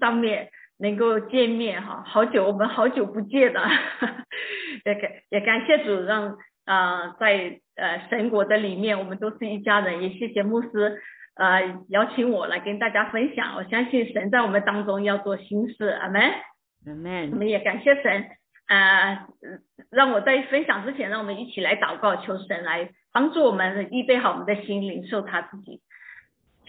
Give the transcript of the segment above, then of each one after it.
上面能够见面哈，好久我们好久不见了，也感也感谢主让啊在呃神国的里面我们都是一家人，也谢谢牧师呃邀请我来跟大家分享，我相信神在我们当中要做新事，阿门，阿门，我们也感谢神啊，让我在分享之前，让我们一起来祷告，求神来帮助我们预备好我们的心灵，受他自己。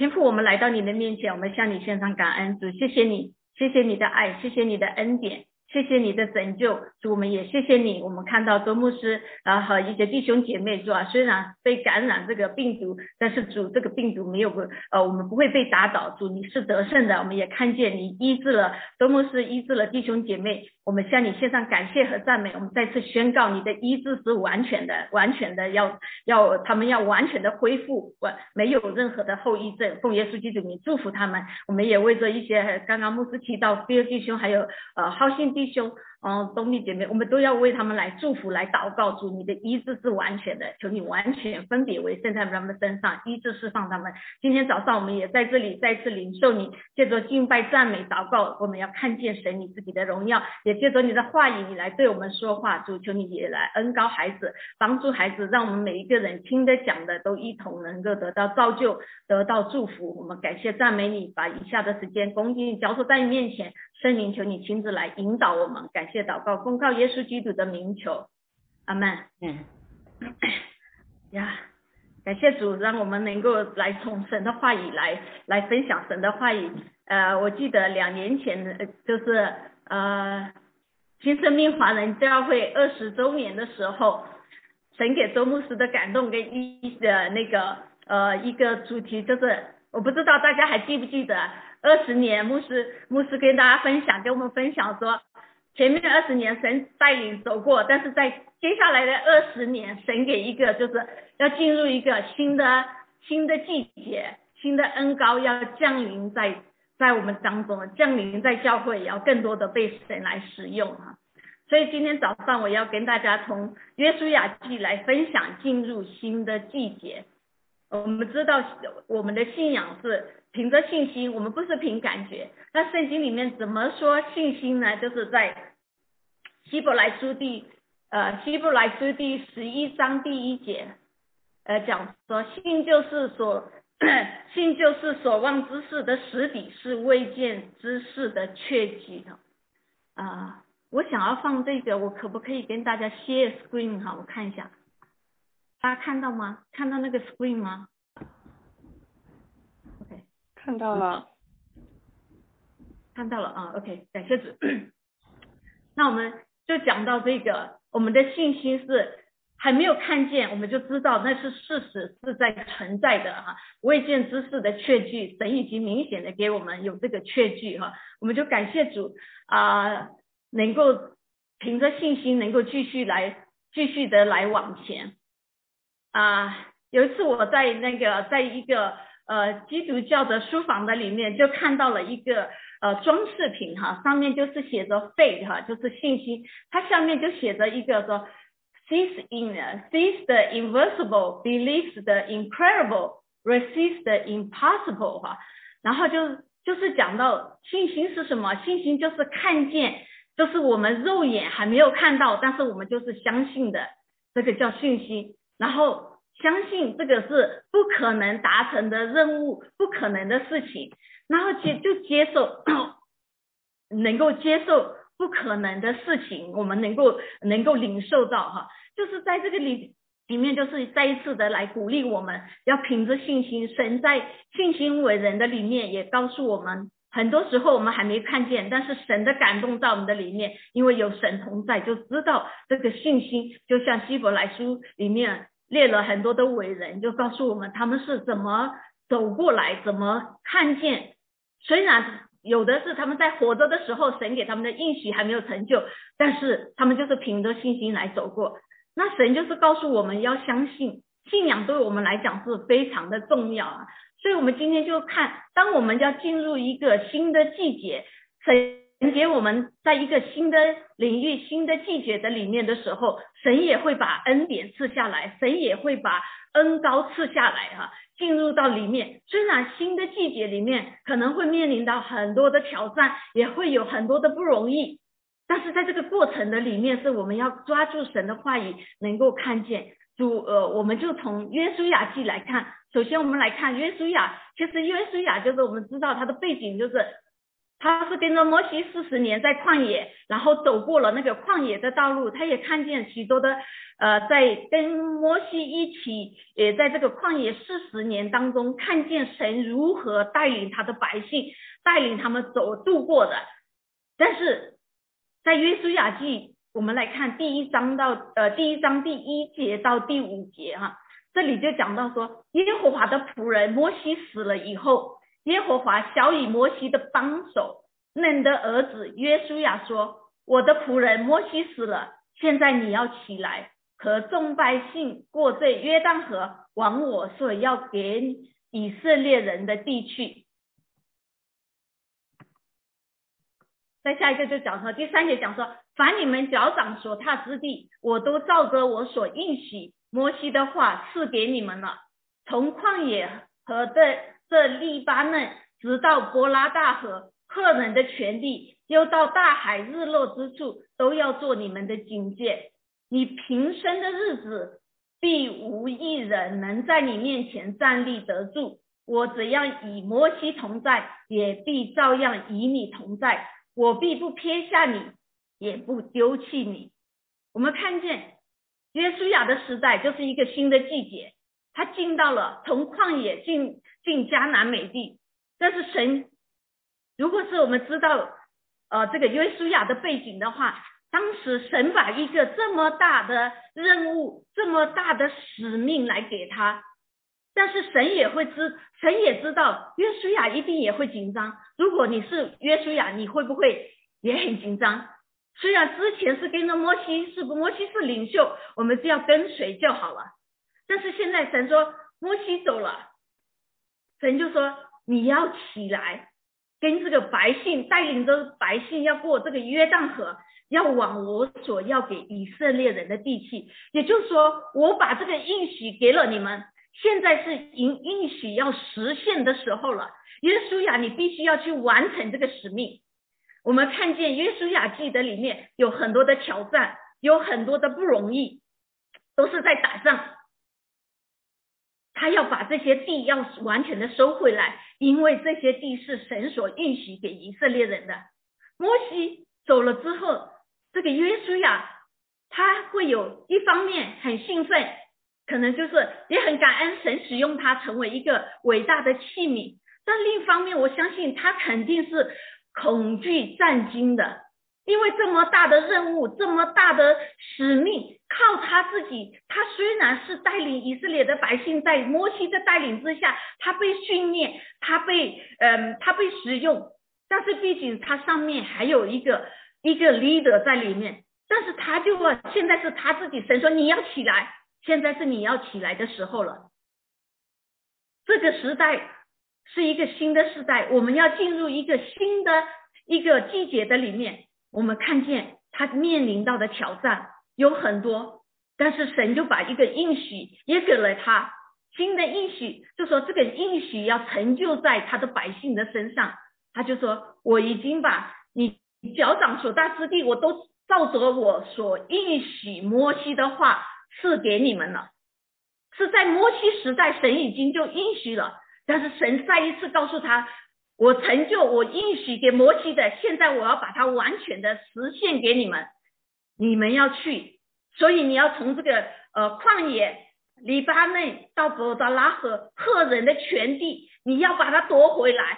天父，我们来到你的面前，我们向你献上感恩，主，谢谢你，谢谢你的爱，谢谢你的恩典。谢谢你的拯救，主我们也谢谢你。我们看到周牧师啊和一些弟兄姐妹，是吧？虽然被感染这个病毒，但是主这个病毒没有不呃，我们不会被打倒。主你是得胜的，我们也看见你医治了周牧师，医治了弟兄姐妹。我们向你献上感谢和赞美。我们再次宣告，你的医治是完全的，完全的要要他们要完全的恢复，完没有任何的后遗症。奉耶稣基督名祝福他们。我们也为着一些刚刚牧师提到第二弟兄，还有呃好心弟。弟兄，嗯，兄弟姐妹，我们都要为他们来祝福、来祷告。主，你的医治是完全的，求你完全分别为圣在他们身上，医治释放他们。今天早上我们也在这里再次领受你，借着敬拜、赞美、祷告，我们要看见神你自己的荣耀，也借着你的话语，你来对我们说话。主，求你也来恩高孩子，帮助孩子，让我们每一个人听的讲的都一同能够得到造就，得到祝福。我们感谢赞美你，把以下的时间恭敬交托在你面前。圣灵，求你亲自来引导我们，感谢祷告，奉靠耶稣基督的名求，阿门。嗯，呀，感谢主，让我们能够来从神的话语来来分享神的话语。呃，我记得两年前就是呃新生命华人教会二十周年的时候，神给周牧师的感动跟一的那个呃一个主题，就是我不知道大家还记不记得。二十年，牧师牧师跟大家分享，跟我们分享说，前面二十年神带领走过，但是在接下来的二十年，神给一个就是要进入一个新的新的季节，新的恩高要降临在在我们当中，降临在教会，也要更多的被神来使用啊。所以今天早上我要跟大家从约书亚记来分享进入新的季节。我们知道我们的信仰是。凭着信心，我们不是凭感觉。那圣经里面怎么说信心呢？就是在希伯来书第呃希伯来书第十一章第一节，呃讲说信就是所 信就是所望之事的实底，是未见之事的确据的。啊，我想要放这个，我可不可以跟大家 share screen 哈？我看一下，大家看到吗？看到那个 screen 吗？看到了，看到了啊，OK，感谢主。那我们就讲到这个，我们的信心是还没有看见，我们就知道那是事实是在存在的哈，未见之事的确据，神已经明显的给我们有这个确据哈，我们就感谢主啊，能够凭着信心能够继续来继续的来往前啊。有一次我在那个在一个。呃，基督教的书房的里面就看到了一个呃装饰品哈，上面就是写着 faith 哈，就是信心，它下面就写着一个说 sees in sees the invisible believes the incredible resists the impossible 哈，然后就就是讲到信心是什么？信心就是看见，就是我们肉眼还没有看到，但是我们就是相信的，这个叫信心，然后。相信这个是不可能达成的任务，不可能的事情，然后接就接受，能够接受不可能的事情，我们能够能够领受到哈，就是在这个里里面，就是再一次的来鼓励我们，要凭着信心，神在信心为人的里面也告诉我们，很多时候我们还没看见，但是神的感动在我们的里面，因为有神同在，就知道这个信心，就像希伯来书里面。列了很多的伟人，就告诉我们他们是怎么走过来，怎么看见。虽然有的是他们在活着的时候，神给他们的应许还没有成就，但是他们就是凭着信心来走过。那神就是告诉我们要相信，信仰对我们来讲是非常的重要啊。所以，我们今天就看，当我们要进入一个新的季节，神。连接我们在一个新的领域、新的季节的里面的时候，神也会把恩典赐下来，神也会把恩高赐下来哈，进入到里面。虽然新的季节里面可能会面临到很多的挑战，也会有很多的不容易，但是在这个过程的里面，是我们要抓住神的话语，能够看见主。呃，我们就从约书亚记来看，首先我们来看约书亚，其实约书亚就是我们知道他的背景就是。他是跟着摩西四十年在旷野，然后走过了那个旷野的道路，他也看见许多的，呃，在跟摩西一起，也在这个旷野四十年当中，看见神如何带领他的百姓，带领他们走度过的。但是在约书亚记，我们来看第一章到呃第一章第一节到第五节哈，这里就讲到说，耶和华的仆人摩西死了以后。耶和华小以摩西的帮手嫩的儿子约书亚说：“我的仆人摩西死了，现在你要起来，和众百姓过这约旦河，往我所要给以色列人的地去。”再下一个就讲说，第三节讲说：“凡你们脚掌所踏之地，我都照着我所应许摩西的话赐给你们了。从旷野和这。”这利巴嫩直到伯拉大河，赫人的权利，又到大海日落之处，都要做你们的警戒。你平生的日子，必无一人能在你面前站立得住。我怎样与摩西同在，也必照样与你同在。我必不撇下你，也不丢弃你。我们看见约书亚的时代，就是一个新的季节。他进到了从旷野进进迦南美地，但是神，如果是我们知道，呃，这个约书亚的背景的话，当时神把一个这么大的任务、这么大的使命来给他，但是神也会知，神也知道约书亚一定也会紧张。如果你是约书亚，你会不会也很紧张？虽然之前是跟着摩西，是不摩西是领袖，我们只要跟随就好了。但是现在神说摩西走了，神就说你要起来，跟这个百姓带领着百姓要过这个约旦河，要往我所要给以色列人的地去。也就是说，我把这个应许给了你们，现在是应应许要实现的时候了。约书亚，你必须要去完成这个使命。我们看见约书亚记的里面有很多的挑战，有很多的不容易，都是在打仗。他要把这些地要完全的收回来，因为这些地是神所允许给以色列人的。摩西走了之后，这个约书亚他会有一方面很兴奋，可能就是也很感恩神使用他成为一个伟大的器皿，但另一方面，我相信他肯定是恐惧战惊的。因为这么大的任务，这么大的使命，靠他自己。他虽然是带领以色列的百姓，在摩西的带领之下，他被训练，他被嗯，他被使用。但是毕竟他上面还有一个一个 leader 在里面。但是他就问现在是他自己，神说你要起来，现在是你要起来的时候了。这个时代是一个新的时代，我们要进入一个新的一个季节的里面。我们看见他面临到的挑战有很多，但是神就把一个应许也给了他，新的应许就说这个应许要成就在他的百姓的身上，他就说我已经把你脚掌所大之地，我都照着我所应许摩西的话赐给你们了，是在摩西时代神已经就应许了，但是神再一次告诉他。我成就我应许给摩西的，现在我要把它完全的实现给你们，你们要去，所以你要从这个呃旷野黎巴嫩到伯达拉河赫人的全地，你要把它夺回来，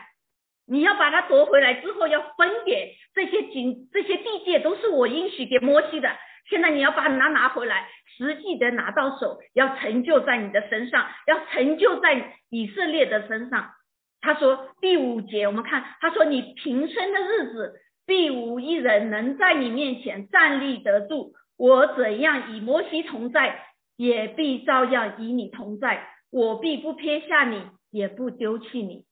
你要把它夺回来之后要分给这些景这些地界都是我应许给摩西的，现在你要把它拿回来，实际的拿到手，要成就在你的身上，要成就在以色列的身上。他说第五节，我们看他说你平生的日子，必无一人能在你面前站立得住。我怎样与摩西同在，也必照样与你同在。我必不撇下你，也不丢弃你。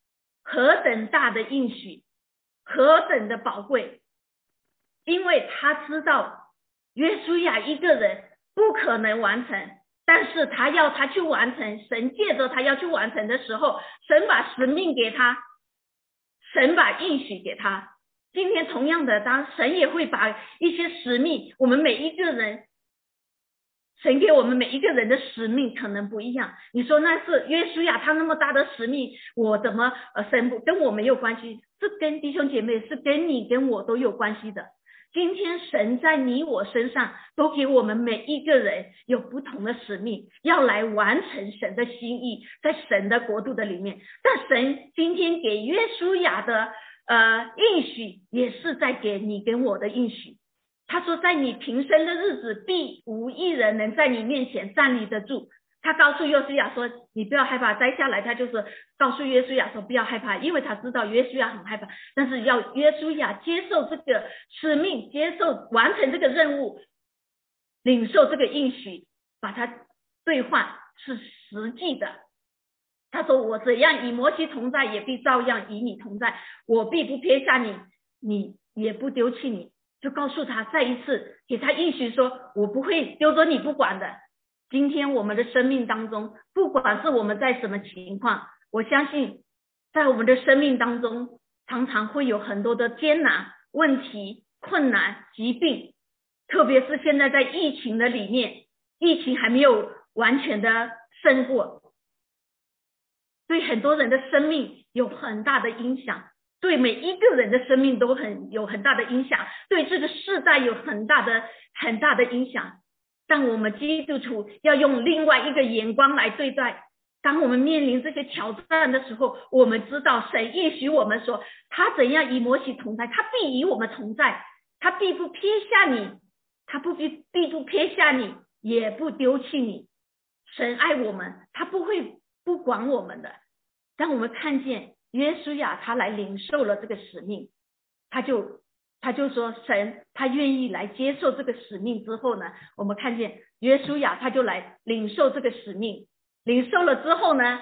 何等大的应许，何等的宝贵！因为他知道约书亚一个人不可能完成，但是他要他去完成，神借着他要去完成的时候，神把使命给他，神把应许给他。今天同样的，当神也会把一些使命，我们每一个人，神给我们每一个人的使命可能不一样。你说那是约书亚他那么大的使命，我怎么呃神不跟我没有关系？是跟弟兄姐妹，是跟你跟我都有关系的。今天神在你我身上都给我们每一个人有不同的使命，要来完成神的心意，在神的国度的里面。但神今天给约书亚的。呃，应许也是在给你跟我的应许。他说，在你平生的日子，必无一人能在你面前站立得住。他告诉约书亚说：“你不要害怕，摘下来。”他就是告诉约书亚说：“不要害怕，因为他知道约书亚很害怕，但是要约书亚接受这个使命，接受完成这个任务，领受这个应许，把它兑换是实际的。”他说：“我怎样与摩西同在，也必照样与你同在。我必不撇下你，你也不丢弃你。”就告诉他，再一次给他应许说：“我不会丢着你不管的。”今天我们的生命当中，不管是我们在什么情况，我相信在我们的生命当中，常常会有很多的艰难、问题、困难、疾病，特别是现在在疫情的里面，疫情还没有完全的胜过。对很多人的生命有很大的影响，对每一个人的生命都很有很大的影响，对这个世代有很大的很大的影响。但我们基督徒要用另外一个眼光来对待。当我们面临这些挑战的时候，我们知道神应许我们说，他怎样与摩西同在，他必与我们同在，他必不撇下你，他不必必不撇下你，也不丢弃你。神爱我们，他不会不管我们的。当我们看见约书亚他来领受了这个使命，他就他就说神他愿意来接受这个使命之后呢，我们看见约书亚他就来领受这个使命，领受了之后呢，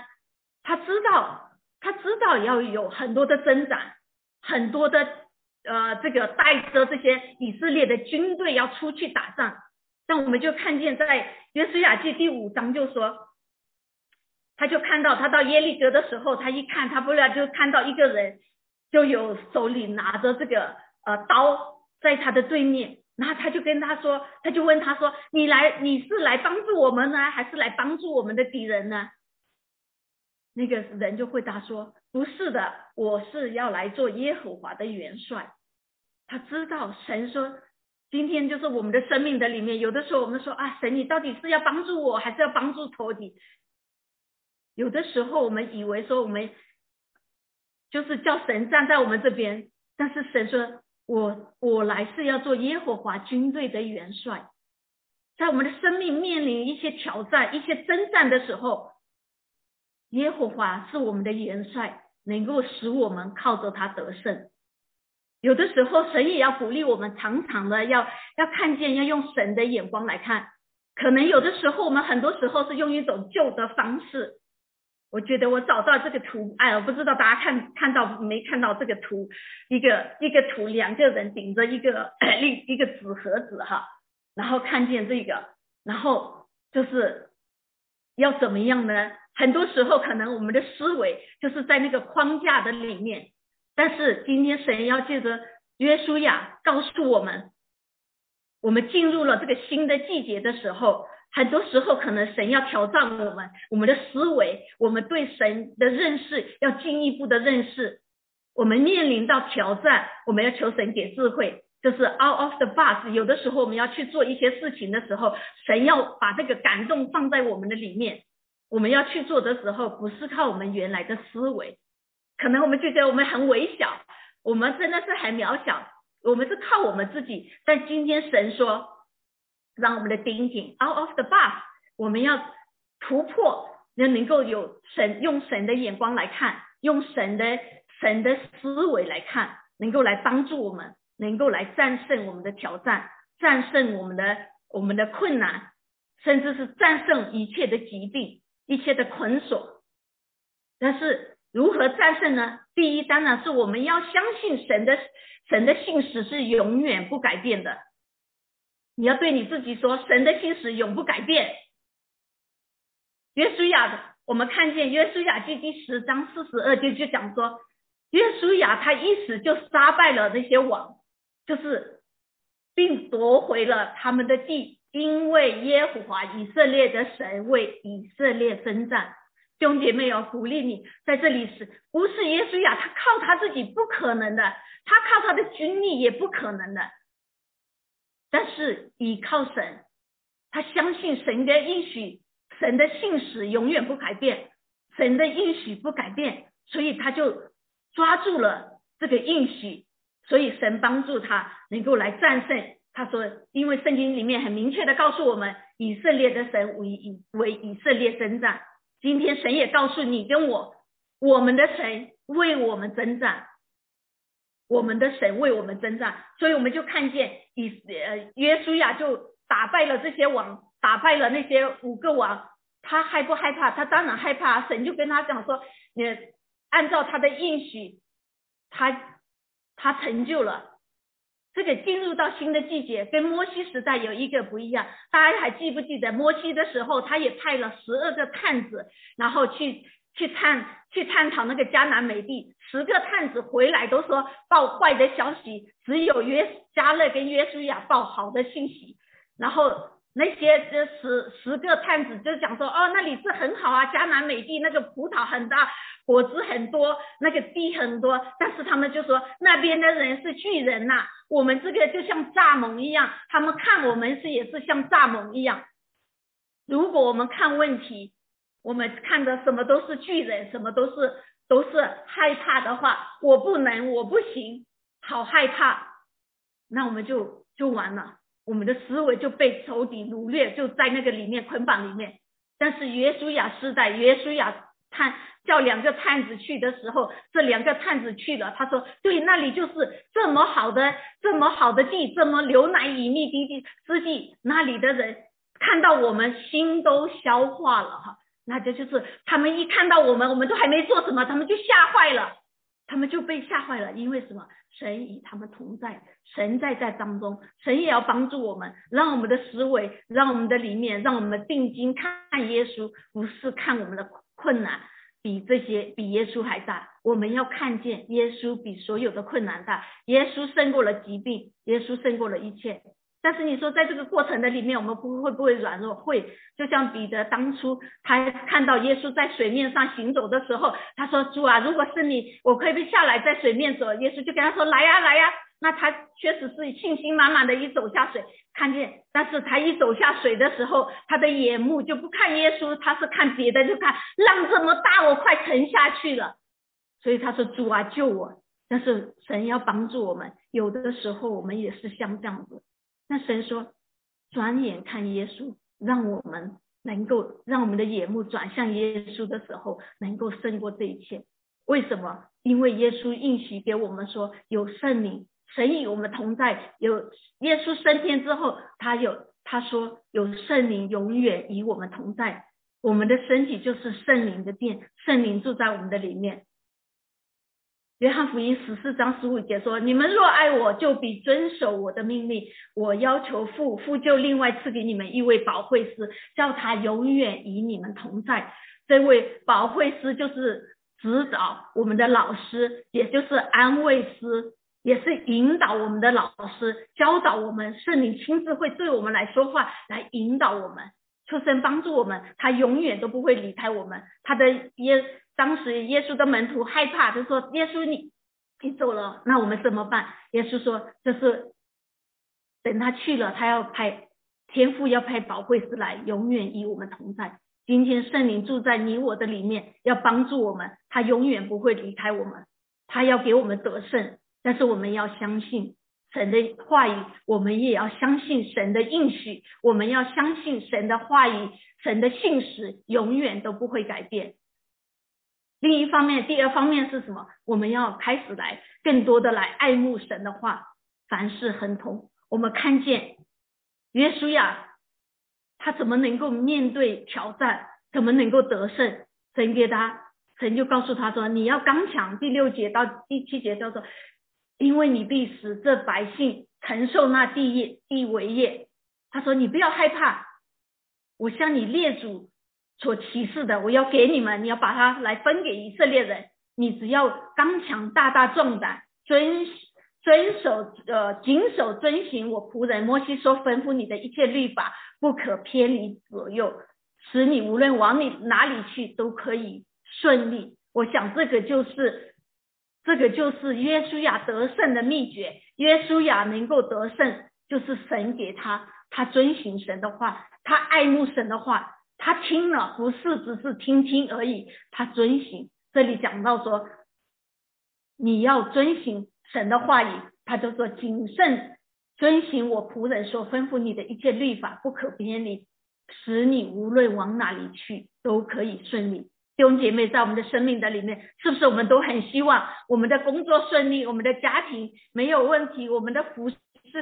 他知道他知道要有很多的增长，很多的呃这个带着这些以色列的军队要出去打仗，但我们就看见在约书亚记第五章就说。他就看到他到耶利哥的时候，他一看，他不料就看到一个人，就有手里拿着这个呃刀在他的对面，然后他就跟他说，他就问他说：“你来，你是来帮助我们呢，还是来帮助我们的敌人呢？”那个人就回答说：“不是的，我是要来做耶和华的元帅。”他知道神说，今天就是我们的生命的里面，有的时候我们说啊，神你到底是要帮助我，还是要帮助仇敌？有的时候我们以为说我们就是叫神站在我们这边，但是神说我我来是要做耶和华军队的元帅，在我们的生命面临一些挑战、一些征战的时候，耶和华是我们的元帅，能够使我们靠着他得胜。有的时候神也要鼓励我们，常常的要要看见，要用神的眼光来看。可能有的时候我们很多时候是用一种旧的方式。我觉得我找到这个图，哎，我不知道大家看看到没看到这个图，一个一个图，两个人顶着一个一一个纸盒子哈，然后看见这个，然后就是要怎么样呢？很多时候可能我们的思维就是在那个框架的里面，但是今天神要借着约书亚告诉我们，我们进入了这个新的季节的时候。很多时候，可能神要挑战我们，我们的思维，我们对神的认识要进一步的认识。我们面临到挑战，我们要求神给智慧，就是 out of the box。有的时候，我们要去做一些事情的时候，神要把这个感动放在我们的里面。我们要去做的时候，不是靠我们原来的思维，可能我们就觉得我们很微小，我们真的是很渺小，我们是靠我们自己。但今天神说。让我们的 thinking out of the box，我们要突破，要能够有神用神的眼光来看，用神的神的思维来看，能够来帮助我们，能够来战胜我们的挑战，战胜我们的我们的困难，甚至是战胜一切的疾病，一切的捆锁。但是如何战胜呢？第一，当然是我们要相信神的神的信使是永远不改变的。你要对你自己说，神的心思永不改变。约书亚的，我们看见约书亚记第十章四十二节就讲说，约书亚他一死就杀败了那些王，就是并夺回了他们的地，因为耶和华以色列的神为以色列征战。兄姐妹要鼓励你，在这里是不是耶稣呀？他靠他自己不可能的，他靠他的军力也不可能的。但是依靠神，他相信神的应许，神的信使永远不改变，神的应许不改变，所以他就抓住了这个应许，所以神帮助他能够来战胜。他说，因为圣经里面很明确的告诉我们，以色列的神为以为以色列征战。今天神也告诉你跟我，我们的神为我们征战，我们的神为我们征战，所以我们就看见以呃约书亚就打败了这些王，打败了那些五个王，他害不害怕？他当然害怕。神就跟他讲说，你按照他的应许，他他成就了。这个进入到新的季节，跟摩西时代有一个不一样。大家还记不记得摩西的时候，他也派了十二个探子，然后去去探去探讨那个迦南美地。十个探子回来都说报坏的消息，只有约加勒跟约书亚报好的信息。然后那些这十十个探子就讲说，哦，那里是很好啊，迦南美地那个葡萄很大。果子很多，那个地很多，但是他们就说那边的人是巨人呐，我们这个就像蚱蜢一样，他们看我们是也是像蚱蜢一样。如果我们看问题，我们看的什么都是巨人，什么都是都是害怕的话，我不能，我不行，好害怕，那我们就就完了，我们的思维就被仇敌掳掠，就在那个里面捆绑里面。但是约书亚时代，约书亚探。叫两个探子去的时候，这两个探子去了。他说：“对，那里就是这么好的、这么好的地，这么牛奶与蜜的地之地。那里的人看到我们，心都消化了哈。那这就是他们一看到我们，我们都还没做什么，他们就吓坏了，他们就被吓坏了。因为什么？神与他们同在，神在在当中，神也要帮助我们，让我们的思维，让我们的里面，让我们定睛看耶稣，不是看我们的困难。”比这些比耶稣还大，我们要看见耶稣比所有的困难大，耶稣胜过了疾病，耶稣胜过了一切。但是你说在这个过程的里面，我们不会不会软弱？会，就像彼得当初他看到耶稣在水面上行走的时候，他说主啊，如果是你，我可以下来在水面走。耶稣就跟他说来呀来呀。那他确实是信心满满的，一走下水，看见，但是他一走下水的时候，他的眼目就不看耶稣，他是看别的，就看浪这么大，我快沉下去了。所以他说：“主啊，救我！”但是神要帮助我们，有的时候我们也是像这样子。那神说：“转眼看耶稣，让我们能够让我们的眼目转向耶稣的时候，能够胜过这一切。为什么？因为耶稣应许给我们说，有圣灵。”神与我们同在，有耶稣升天之后，他有他说有圣灵永远与我们同在，我们的身体就是圣灵的殿，圣灵住在我们的里面。约翰福音十四章十五节说：“你们若爱我，就必遵守我的命令。我要求父，父就另外赐给你们一位保惠师，叫他永远与你们同在。这位保惠师就是指导我们的老师，也就是安慰师。”也是引导我们的老师，教导我们，圣灵亲自会对我们来说话，来引导我们，求神帮助我们，他永远都不会离开我们。他的耶，当时耶稣的门徒害怕，就说：“耶稣你你走了，那我们怎么办？”耶稣说：“这是等他去了，他要派天父要派宝贵师来，永远与我们同在。今天圣灵住在你我的里面，要帮助我们，他永远不会离开我们，他要给我们得胜。”但是我们要相信神的话语，我们也要相信神的应许，我们要相信神的话语，神的信使永远都不会改变。另一方面，第二方面是什么？我们要开始来更多的来爱慕神的话，凡事亨通。我们看见约书亚，他怎么能够面对挑战？怎么能够得胜？神给他，神就告诉他说：“你要刚强。”第六节到第七节叫做。因为你必使这百姓承受那地业地为业，他说你不要害怕，我向你列祖所启示的，我要给你们，你要把它来分给以色列人。你只要刚强、大大壮胆，遵遵守呃谨守遵行我仆人摩西所吩咐你的一切律法，不可偏离左右，使你无论往你哪里去都可以顺利。我想这个就是这个就是约书亚得胜的秘诀。约书亚能够得胜，就是神给他，他遵行神的话，他爱慕神的话，他听了不是只是听听而已，他遵行。这里讲到说，你要遵行神的话语，他就说谨慎遵行我仆人所吩咐你的一切律法，不可偏离，使你无论往哪里去都可以顺利。弟兄姐妹，在我们的生命的里面，是不是我们都很希望我们的工作顺利，我们的家庭没有问题，我们的服饰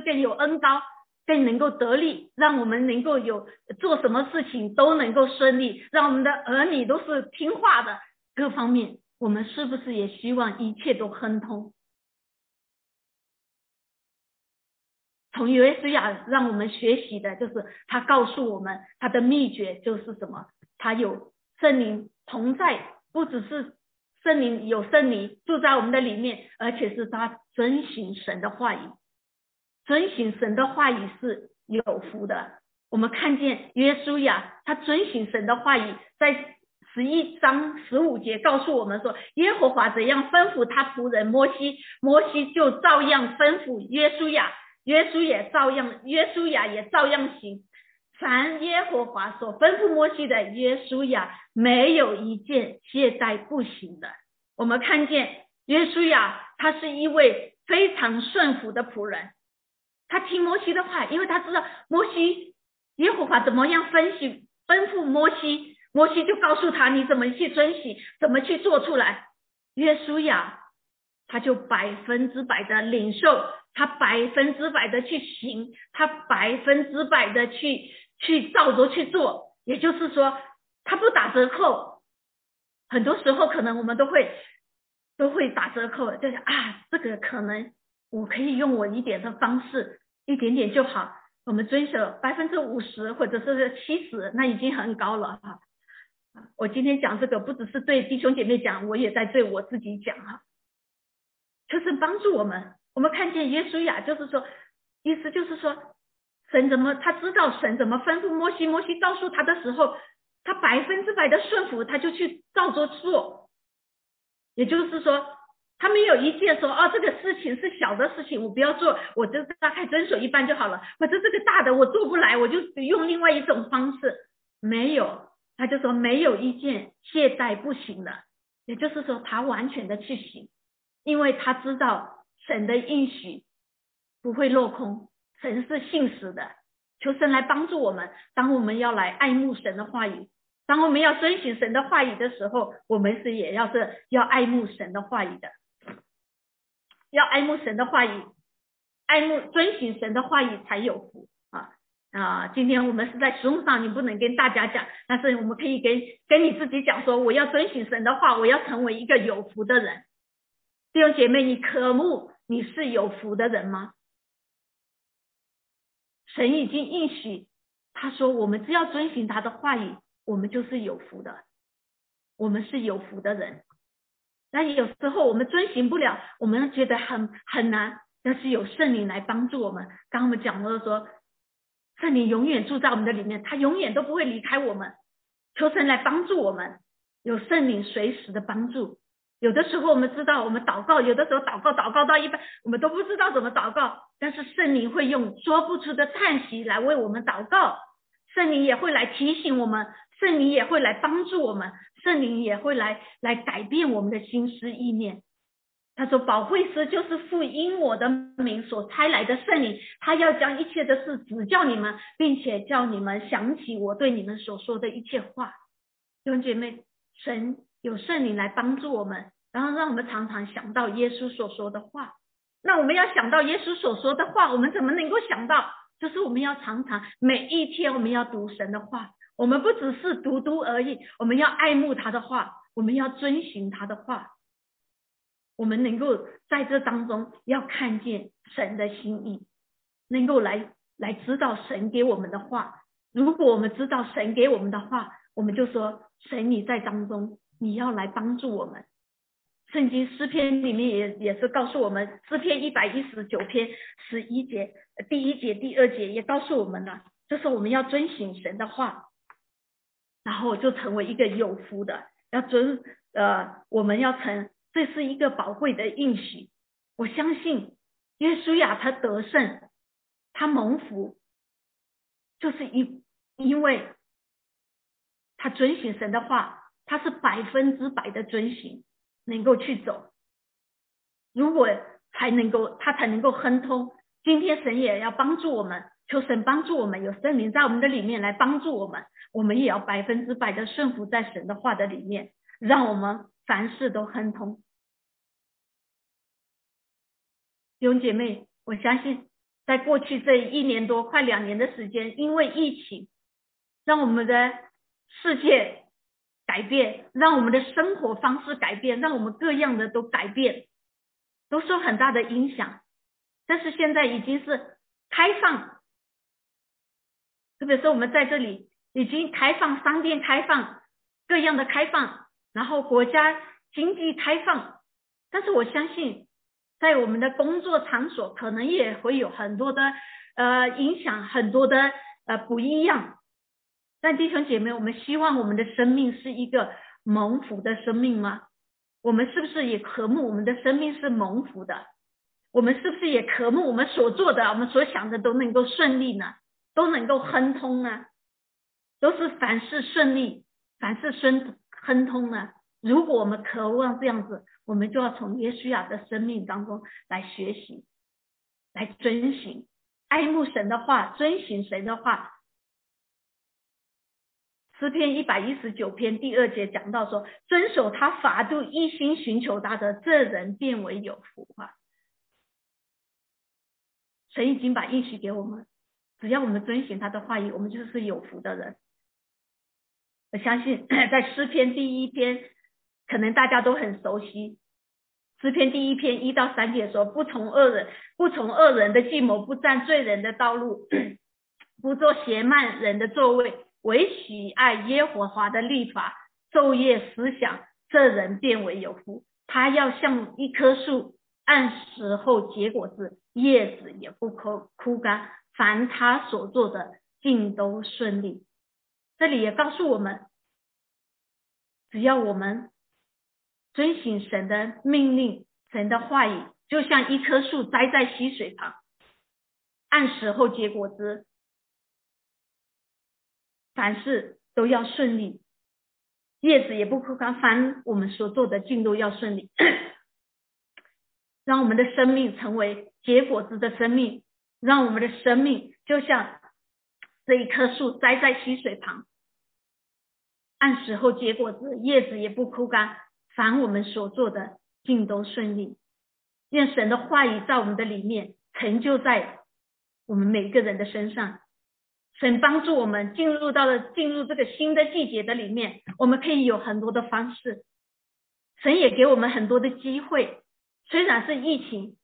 更有恩高，更能够得力，让我们能够有做什么事情都能够顺利，让我们的儿女都是听话的。各方面，我们是不是也希望一切都亨通？从约书亚让我们学习的就是，他告诉我们他的秘诀就是什么？他有圣灵同在，不只是圣灵有圣灵住在我们的里面，而且是他遵循神的话语，遵行神的话语是有福的。我们看见约书亚他遵行神的话语，在。十一章十五节告诉我们说，耶和华怎样吩咐他仆人摩西，摩西就照样吩咐约书亚，约书也照样，约书亚也照样行。凡耶和华所吩咐摩西的，约书亚没有一件懈怠不行的。我们看见约书亚，他是一位非常顺服的仆人，他听摩西的话，因为他知道摩西耶和华怎么样分析吩咐摩西。摩西就告诉他你怎么去遵行，怎么去做出来。约书亚他就百分之百的领受，他百分之百的去行，他百分之百的去去照着去做。也就是说，他不打折扣。很多时候可能我们都会都会打折扣，就是啊，这个可能我可以用我一点的方式，一点点就好。我们遵守百分之五十或者是七十，那已经很高了哈。我今天讲这个，不只是对弟兄姐妹讲，我也在对我自己讲哈，就是帮助我们。我们看见耶稣呀，就是说，意思就是说，神怎么他知道神怎么吩咐摩西，摩西告诉他的时候，他百分之百的顺服，他就去照着做。也就是说，他没有一件说，哦，这个事情是小的事情，我不要做，我就大概遵守一半就好了。或者这个大的我做不来，我就用另外一种方式，没有。他就说没有一件懈怠不行的，也就是说他完全的去行，因为他知道神的应许不会落空，神是信实的。求神来帮助我们，当我们要来爱慕神的话语，当我们要遵循神的话语的时候，我们是也要是要爱慕神的话语的，要爱慕神的话语，爱慕遵循神的话语才有福。啊，啊今天我们是在书上，你不能跟大家讲，但是我们可以跟跟你自己讲说，我要遵循神的话，我要成为一个有福的人。弟兄姐妹，你渴慕你是有福的人吗？神已经应许，他说我们只要遵循他的话语，我们就是有福的，我们是有福的人。那有时候我们遵循不了，我们觉得很很难，但是有圣灵来帮助我们。刚我们讲了说。圣灵永远住在我们的里面，他永远都不会离开我们。求神来帮助我们，有圣灵随时的帮助。有的时候我们知道我们祷告，有的时候祷告祷告到一半，我们都不知道怎么祷告，但是圣灵会用说不出的叹息来为我们祷告。圣灵也会来提醒我们，圣灵也会来帮助我们，圣灵也会来来改变我们的心思意念。他说：“保惠师就是父因我的名所差来的圣灵，他要将一切的事指教你们，并且叫你们想起我对你们所说的一切话。”弟兄姐妹，神有圣灵来帮助我们，然后让我们常常想到耶稣所说的话。那我们要想到耶稣所说的话，我们怎么能够想到？就是我们要常常每一天我们要读神的话，我们不只是读读而已，我们要爱慕他的话，我们要遵循他的话。我们能够在这当中要看见神的心意，能够来来知道神给我们的话。如果我们知道神给我们的话，我们就说神你在当中，你要来帮助我们。圣经诗篇里面也也是告诉我们，诗篇一百一十九篇十一节第一节第二节也告诉我们了，就是我们要遵循神的话，然后就成为一个有福的，要遵呃我们要成，这是一个宝贵的应许。我相信耶稣亚他得胜，他蒙福，就是因因为他遵循神的话，他是百分之百的遵循。能够去走，如果才能够他才能够亨通。今天神也要帮助我们，求神帮助我们，有圣灵在我们的里面来帮助我们。我们也要百分之百的顺服在神的话的里面，让我们凡事都亨通。弟兄姐妹，我相信在过去这一年多、快两年的时间，因为疫情，让我们的世界。改变，让我们的生活方式改变，让我们各样的都改变，都受很大的影响。但是现在已经是开放，特别是我们在这里已经开放，商店开放，各样的开放，然后国家经济开放。但是我相信，在我们的工作场所可能也会有很多的呃影响，很多的呃不一样。但弟兄姐妹，我们希望我们的生命是一个蒙福的生命吗？我们是不是也渴慕我们的生命是蒙福的？我们是不是也渴慕我们所做的、我们所想的都能够顺利呢？都能够亨通呢？都是凡事顺利、凡事顺亨通呢？如果我们渴望这样子，我们就要从耶稣亚的生命当中来学习，来遵行、爱慕神的话，遵行神的话。诗篇一百一十九篇第二节讲到说，遵守他法度，一心寻求他的，这人变为有福啊！神已经把应许给我们，只要我们遵循他的话语，我们就是有福的人。我相信在诗篇第一篇，可能大家都很熟悉。诗篇第一篇一到三节说：不从恶人，不从恶人的计谋，不占罪人的道路，不做邪慢人的座位。唯喜爱耶和华的立法，昼夜思想，这人变为有福。他要像一棵树，按时候结果子，叶子也不枯枯干。凡他所做的，尽都顺利。这里也告诉我们，只要我们遵循神的命令、神的话语，就像一棵树栽在溪水旁，按时候结果子。凡事都要顺利，叶子也不枯干。凡我们所做的，尽都要顺利，让我们的生命成为结果子的生命，让我们的生命就像这一棵树栽在溪水旁，按时候结果子，叶子也不枯干。凡我们所做的，尽都顺利。愿神的话语在我们的里面成就在我们每个人的身上。神帮助我们进入到了进入这个新的季节的里面，我们可以有很多的方式。神也给我们很多的机会，虽然是疫情，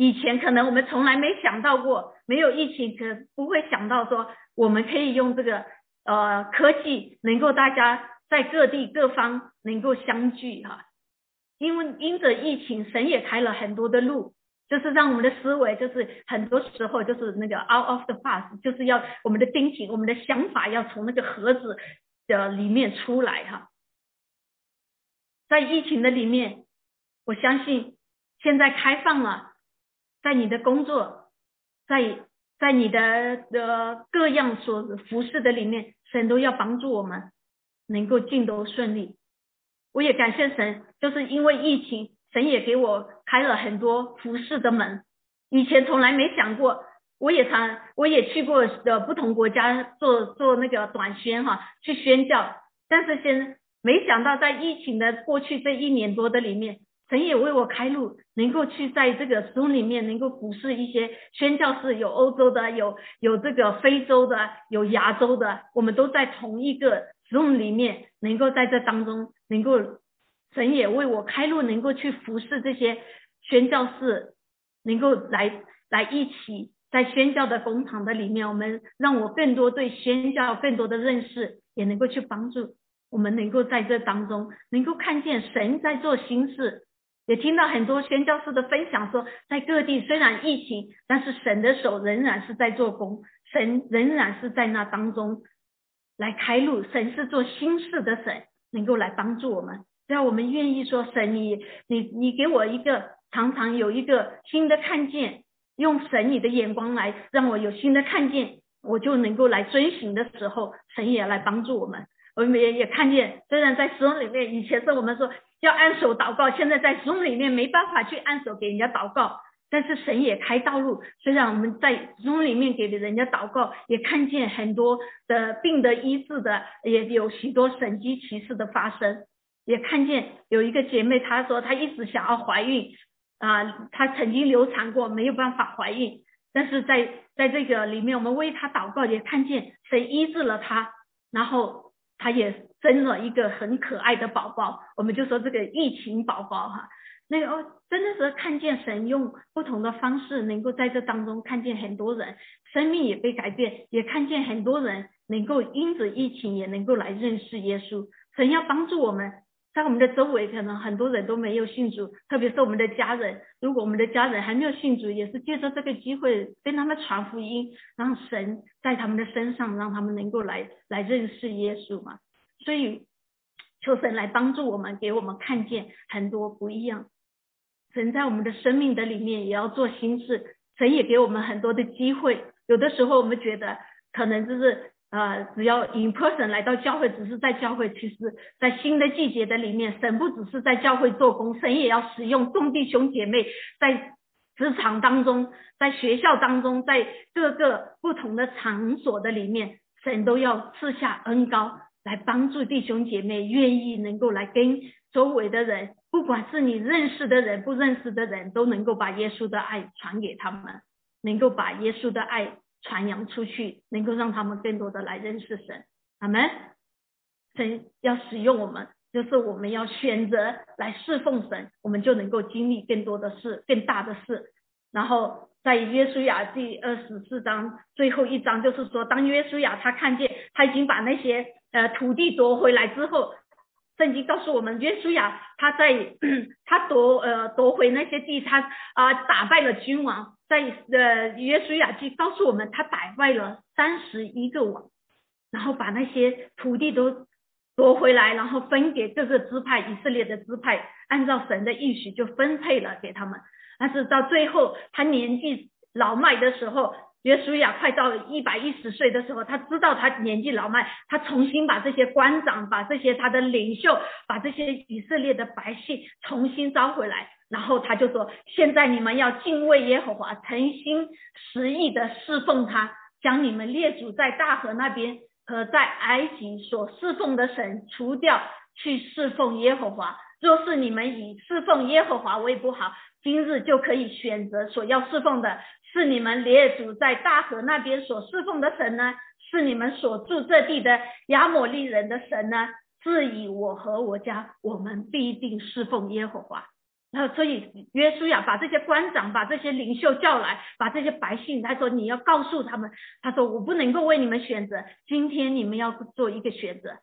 以前可能我们从来没想到过，没有疫情可不会想到说我们可以用这个呃科技，能够大家在各地各方能够相聚哈。因为因着疫情，神也开了很多的路。就是让我们的思维，就是很多时候就是那个 out of the box，就是要我们的 thinking，我们的想法要从那个盒子的里面出来哈。在疫情的里面，我相信现在开放了，在你的工作，在在你的呃各样所服饰的里面，神都要帮助我们能够进都顺利。我也感谢神，就是因为疫情。神也给我开了很多服饰的门，以前从来没想过。我也常，我也去过的不同国家做做那个短宣哈，去宣教。但是先没想到，在疫情的过去这一年多的里面，神也为我开路，能够去在这个书里面能够服侍一些宣教士，有欧洲的，有有这个非洲的，有亚洲的，我们都在同一个 Zoom 里面，能够在这当中能够。神也为我开路，能够去服侍这些宣教士，能够来来一起在宣教的工厂的里面，我们让我更多对宣教更多的认识，也能够去帮助我们，能够在这当中能够看见神在做新事。也听到很多宣教师的分享，说在各地虽然疫情，但是神的手仍然是在做工，神仍然是在那当中来开路，神是做新事的神，能够来帮助我们。只要我们愿意说，神你你你给我一个常常有一个新的看见，用神你的眼光来让我有新的看见，我就能够来遵循的时候，神也来帮助我们。我们也也看见，虽然在使里面，以前是我们说。要按手祷告，现在在中里面没办法去按手给人家祷告，但是神也开道路。虽然我们在中里面给人家祷告，也看见很多的病的医治的，也有许多神迹奇事的发生。也看见有一个姐妹，她说她一直想要怀孕啊，她曾经流产过，没有办法怀孕，但是在在这个里面，我们为她祷告，也看见神医治了她，然后她也。生了一个很可爱的宝宝，我们就说这个疫情宝宝哈，那个哦，真的是看见神用不同的方式，能够在这当中看见很多人生命也被改变，也看见很多人能够因着疫情也能够来认识耶稣。神要帮助我们，在我们的周围可能很多人都没有信主，特别是我们的家人，如果我们的家人还没有信主，也是借着这个机会跟他们传福音，让神在他们的身上，让他们能够来来认识耶稣嘛。所以，求神来帮助我们，给我们看见很多不一样。神在我们的生命的里面也要做心事，神也给我们很多的机会。有的时候我们觉得可能就是呃，只要 in person 来到教会，只是在教会。其实，在新的季节的里面，神不只是在教会做工，神也要使用众弟兄姐妹在职场当中，在学校当中，在各个不同的场所的里面，神都要赐下恩高。来帮助弟兄姐妹，愿意能够来跟周围的人，不管是你认识的人、不认识的人，都能够把耶稣的爱传给他们，能够把耶稣的爱传扬出去，能够让他们更多的来认识神。阿门。神要使用我们，就是我们要选择来侍奉神，我们就能够经历更多的事、更大的事。然后在约书亚第二十四章最后一章，就是说，当约书亚他看见他已经把那些。呃，土地夺回来之后，圣经告诉我们，约书亚他在 他夺呃夺回那些地，他啊打败了君王，在呃约书亚记告诉我们，他打败了三十一个王，然后把那些土地都夺回来，然后分给各个支派，以色列的支派按照神的意许就分配了给他们，但是到最后他年纪老迈的时候。约书亚快到了一百一十岁的时候，他知道他年纪老迈，他重新把这些官长、把这些他的领袖、把这些以色列的百姓重新招回来，然后他就说：现在你们要敬畏耶和华，诚心实意的侍奉他，将你们列祖在大河那边和在埃及所侍奉的神除掉，去侍奉耶和华。若是你们以侍奉耶和华为不好，今日就可以选择所要侍奉的。是你们列祖在大河那边所侍奉的神呢？是你们所住这地的亚摩利人的神呢？是以我和我家，我们必定侍奉耶和华。然后，所以约书亚把这些官长、把这些领袖叫来，把这些百姓，他说你要告诉他们，他说我不能够为你们选择，今天你们要做一个选择。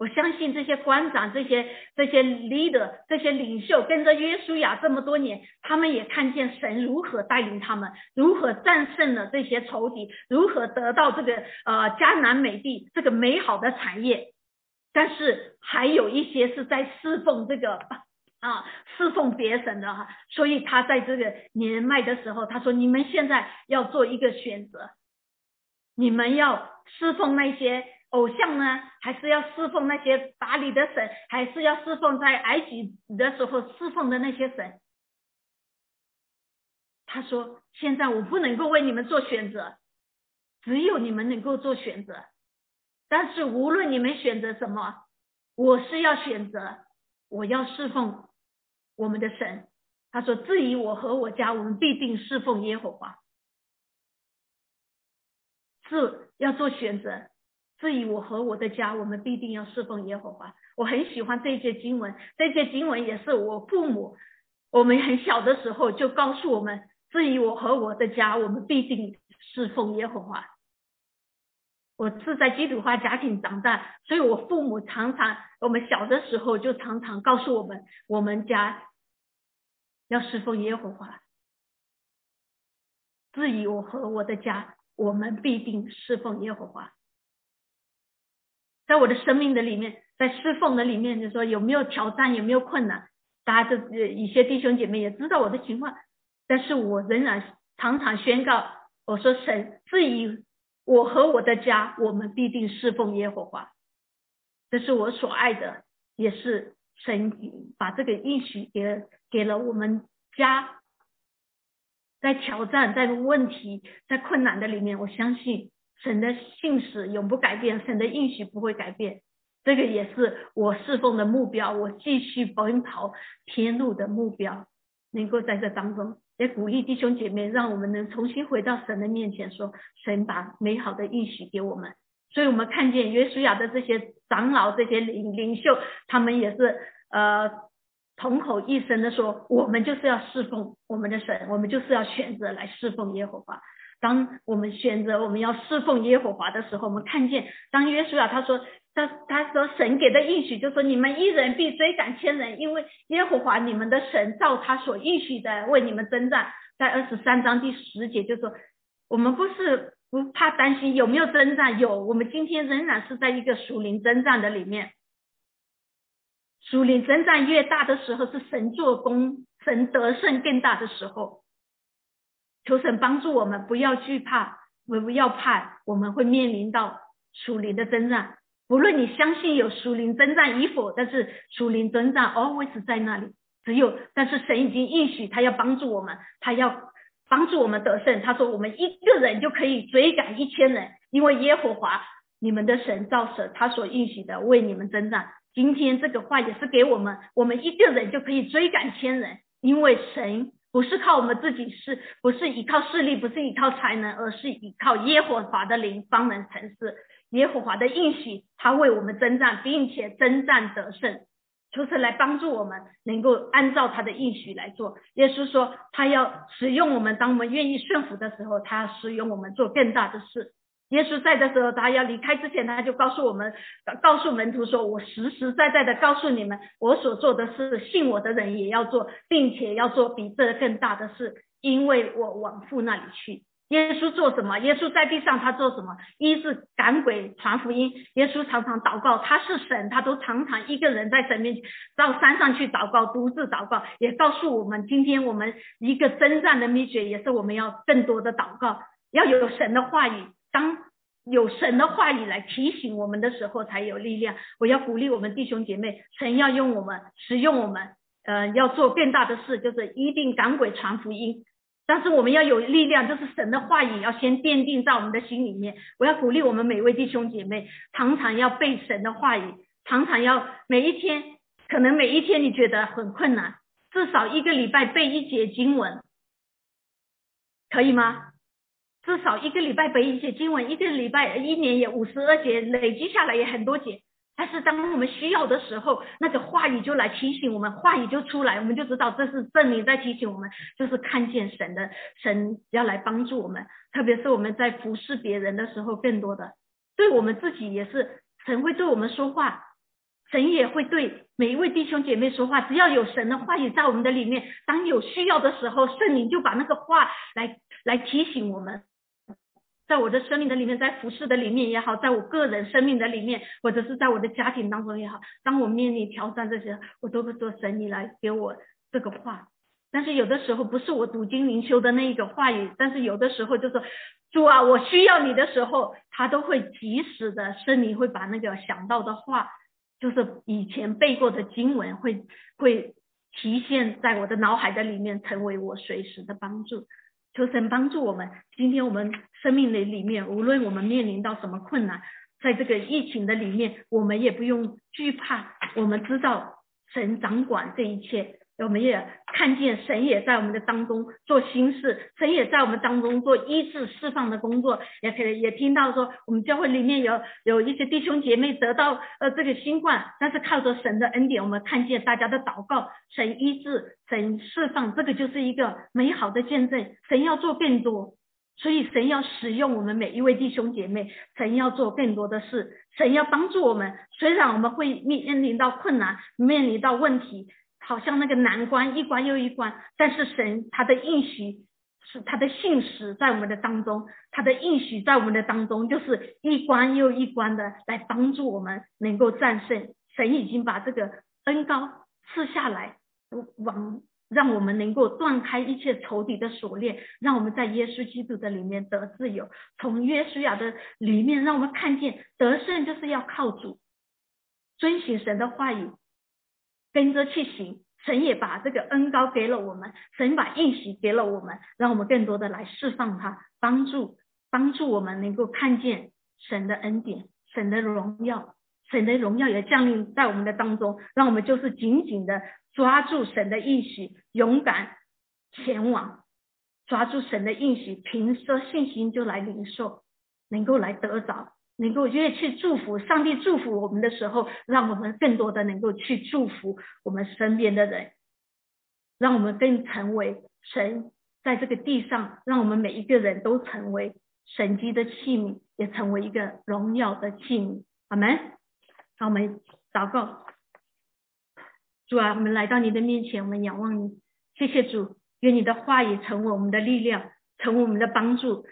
我相信这些官长、这些这些 leader、这些领袖跟着约书亚这么多年，他们也看见神如何带领他们，如何战胜了这些仇敌，如何得到这个呃迦南美地这个美好的产业。但是还有一些是在侍奉这个啊侍奉别神的哈，所以他在这个年迈的时候，他说：“你们现在要做一个选择，你们要侍奉那些。”偶像呢？还是要侍奉那些打理的神？还是要侍奉在埃及的时候侍奉的那些神？他说：“现在我不能够为你们做选择，只有你们能够做选择。但是无论你们选择什么，我是要选择，我要侍奉我们的神。”他说：“至于我和我家，我们必定侍奉耶和华，是要做选择。”至于我和我的家，我们必定要侍奉耶和华。我很喜欢这些经文，这些经文也是我父母，我们很小的时候就告诉我们：至于我和我的家，我们必定侍奉耶和华。我是在基督化家庭长大，所以我父母常常，我们小的时候就常常告诉我们，我们家要侍奉耶和华。至于我和我的家，我们必定侍奉耶和华。在我的生命的里面，在侍奉的里面，就说有没有挑战，有没有困难？大家这一些弟兄姐妹也知道我的情况，但是我仍然常常宣告，我说神，至于我和我的家，我们必定侍奉耶和华。这是我所爱的，也是神把这个应许给给了我们家。在挑战、在问题、在困难的里面，我相信神的信使永不改变，神的应许不会改变。这个也是我侍奉的目标，我继续奔跑天路的目标。能够在这当中，也鼓励弟兄姐妹，让我们能重新回到神的面前，说神把美好的应许给我们。所以我们看见约书亚的这些长老、这些领领袖，他们也是呃。同口一声的说：“我们就是要侍奉我们的神，我们就是要选择来侍奉耶和华。当我们选择我们要侍奉耶和华的时候，我们看见当约书亚他说他他说神给的应许，就说你们一人必追赶千人，因为耶和华你们的神照他所应许的为你们征战。在二十三章第十节就说，我们不是不怕担心有没有征战，有，我们今天仍然是在一个属灵征战的里面。”属灵征战越大的时候，是神做工、神得胜更大的时候。求神帮助我们，不要惧怕，我们不要怕，我们会面临到属灵的征战。不论你相信有属灵征战与否，但是属灵征战 always 在那里。只有，但是神已经应许他要帮助我们，他要帮助我们得胜。他说，我们一个人就可以追赶一千人，因为耶和华你们的神造神，他所应许的为你们征战。今天这个话也是给我们，我们一个人就可以追赶千人，因为神不是靠我们自己，是不是依靠势力，不是依靠才能，而是依靠耶和华的灵方能成事。耶和华的应许，他为我们征战，并且征战得胜，就是来帮助我们能够按照他的应许来做。耶稣说，他要使用我们，当我们愿意顺服的时候，他使用我们做更大的事。耶稣在的时候，他要离开之前，他就告诉我们，告诉门徒说：“我实实在在的告诉你们，我所做的事，信我的人也要做，并且要做比这更大的事，因为我往父那里去。”耶稣做什么？耶稣在地上他做什么？一是、赶鬼、传福音。耶稣常常祷告，他是神，他都常常一个人在神面前到山上去祷告，独自祷告，也告诉我们，今天我们一个征战的秘诀，也是我们要更多的祷告，要有神的话语。当有神的话语来提醒我们的时候，才有力量。我要鼓励我们弟兄姐妹，神要用我们，使用我们，呃，要做更大的事，就是一定赶鬼传福音。但是我们要有力量，就是神的话语要先奠定在我们的心里面。我要鼓励我们每位弟兄姐妹，常常要背神的话语，常常要每一天，可能每一天你觉得很困难，至少一个礼拜背一节经文，可以吗？至少一个礼拜背一些经文，一个礼拜一年也五十二节，累积下来也很多节。但是当我们需要的时候，那个话语就来提醒我们，话语就出来，我们就知道这是圣灵在提醒我们，就是看见神的神要来帮助我们。特别是我们在服侍别人的时候，更多的对我们自己也是神会对我们说话，神也会对每一位弟兄姐妹说话。只要有神的话语在我们的里面，当有需要的时候，圣灵就把那个话来来提醒我们。在我的生命的里面，在服饰的里面也好，在我个人生命的里面，或者是在我的家庭当中也好，当我面临挑战这些，我都会说神，你来给我这个话。但是有的时候不是我读经灵修的那一个话语，但是有的时候就是主啊，我需要你的时候，他都会及时的，圣灵会把那个想到的话，就是以前背过的经文，会会体现在我的脑海的里面，成为我随时的帮助。求神帮助我们。今天我们生命的里面，无论我们面临到什么困难，在这个疫情的里面，我们也不用惧怕。我们知道神掌管这一切。我们也看见神也在我们的当中做心事，神也在我们当中做医治释放的工作，也可以也听到说我们教会里面有有一些弟兄姐妹得到呃这个新冠，但是靠着神的恩典，我们看见大家的祷告，神医治，神释放，这个就是一个美好的见证。神要做更多，所以神要使用我们每一位弟兄姐妹，神要做更多的事，神要帮助我们。虽然我们会面临到困难，面临到问题，好像那个难关一关又一关，但是神他的应许是他的信实在我们的当中，他的应许在我们的当中，就是一关又一关的来帮助我们能够战胜。神已经把这个恩高赐下来，往。让我们能够断开一切仇敌的锁链，让我们在耶稣基督的里面得自由。从约书亚的里面，让我们看见得胜就是要靠主，遵循神的话语，跟着去行。神也把这个恩高给了我们，神把应许给了我们，让我们更多的来释放它，帮助帮助我们能够看见神的恩典、神的荣耀、神的荣耀也降临在我们的当中，让我们就是紧紧的。抓住神的应许，勇敢前往；抓住神的应许，凭着信心就来领受，能够来得着，能够越去祝福上帝祝福我们的时候，让我们更多的能够去祝福我们身边的人，让我们更成为神在这个地上，让我们每一个人都成为神机的器皿，也成为一个荣耀的器皿。阿门。让，我们祷告。主啊，我们来到你的面前，我们仰望你。谢谢主，愿你的话语成为我们的力量，成为我们的帮助。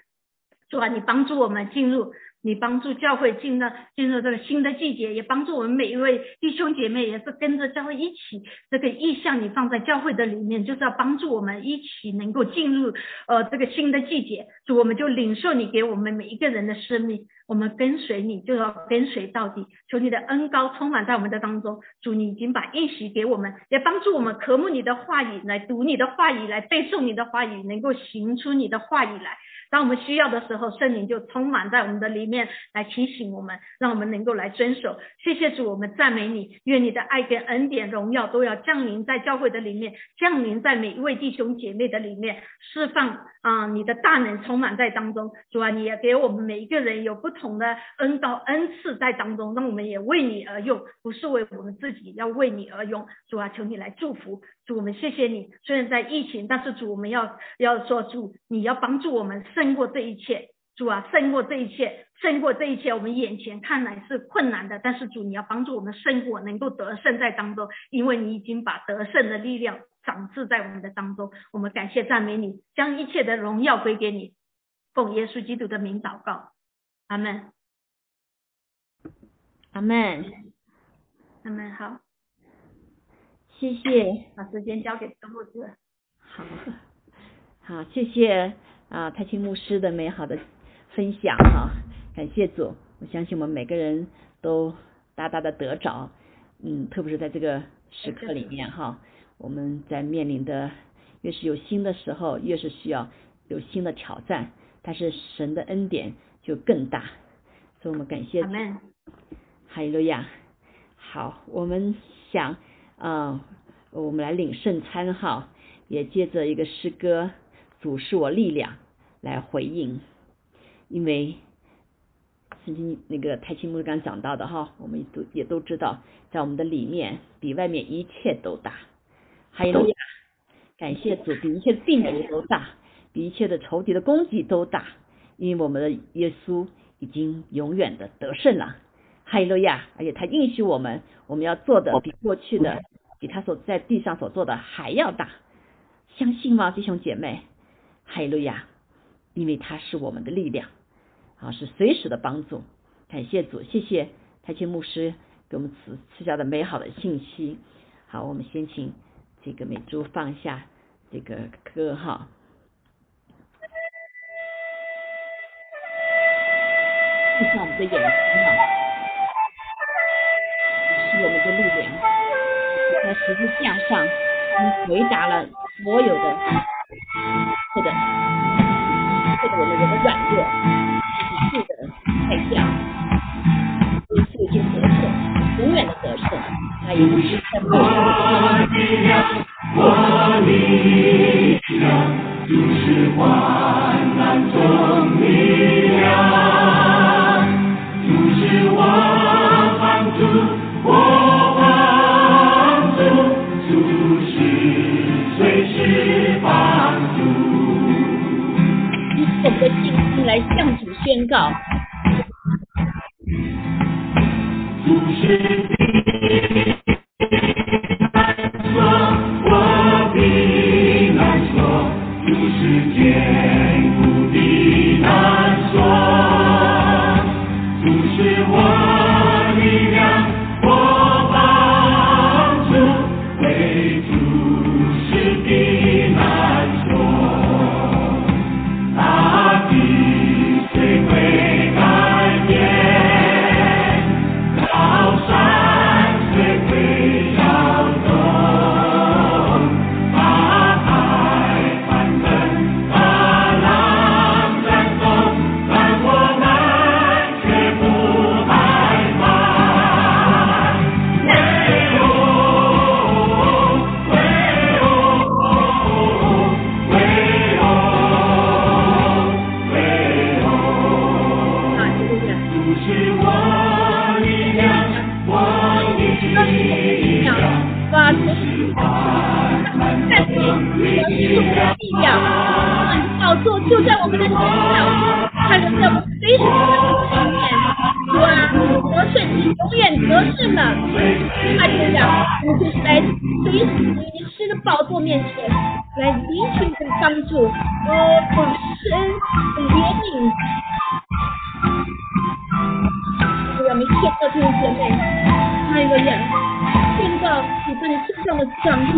主啊，你帮助我们进入。你帮助教会进入进入这个新的季节，也帮助我们每一位弟兄姐妹，也是跟着教会一起这个意向，你放在教会的里面，就是要帮助我们一起能够进入呃这个新的季节。主，我们就领受你给我们每一个人的生命，我们跟随你就要跟随到底。求你的恩高充满在我们的当中。主，你已经把应许给我们，也帮助我们渴慕你的话语，来读你的话语，来背诵你的话语，能够行出你的话语来。当我们需要的时候，圣灵就充满在我们的里面，来提醒我们，让我们能够来遵守。谢谢主，我们赞美你，愿你的爱跟恩典、荣耀都要降临在教会的里面，降临在每一位弟兄姐妹的里面，释放啊，你的大能充满在当中。主啊，你也给我们每一个人有不同的恩高恩赐在当中，让我们也为你而用，不是为我们自己，要为你而用。主啊，求你来祝福。主，我们谢谢你。虽然在疫情，但是主，我们要要说主，你要帮助我们胜过这一切。主啊，胜过这一切，胜过这一切。我们眼前看来是困难的，但是主，你要帮助我们胜过，能够得胜在当中，因为你已经把得胜的力量赏赐在我们的当中。我们感谢赞美你，将一切的荣耀归给你。奉耶稣基督的名祷告，阿门。阿门。阿门。好。谢谢，把时间交给周牧师。好，好，谢谢啊，太清牧师的美好的分享哈，感谢主，我相信我们每个人都大大的得着，嗯，特别是在这个时刻里面哈，我们在面临的越是有新的时候，越是需要有新的挑战，但是神的恩典就更大，所以我们感谢主。哈利路亚。好，我们想。啊，我们来领圣餐哈，也借着一个诗歌“主是我力量”来回应，因为曾经那个太清木刚讲到的哈，我们都也都知道，在我们的里面比外面一切都大，还有感谢主比一切的病毒都大，比一切的仇敌的攻击都大，因为我们的耶稣已经永远的得胜了。哈利路亚！而且他应许我们，我们要做的比过去的，比他所在地上所做的还要大。相信吗，弟兄姐妹？哈利路亚！因为他是我们的力量，啊，是随时的帮助。感谢主，谢谢台前牧师给我们赐赐下的美好的信息。好，我们先请这个美珠放下这个歌哈。闭上我们的眼睛哈。我们的力量，在十字架上，你回答了所有的或者或者我们人的软弱，这是罪的代价。耶稣已经得胜，永远的得胜，他已经是在末世。我力量，就是患难中力量，们宣告弟兄姐妹，哈利路亚，宣告你在你身上的掌权。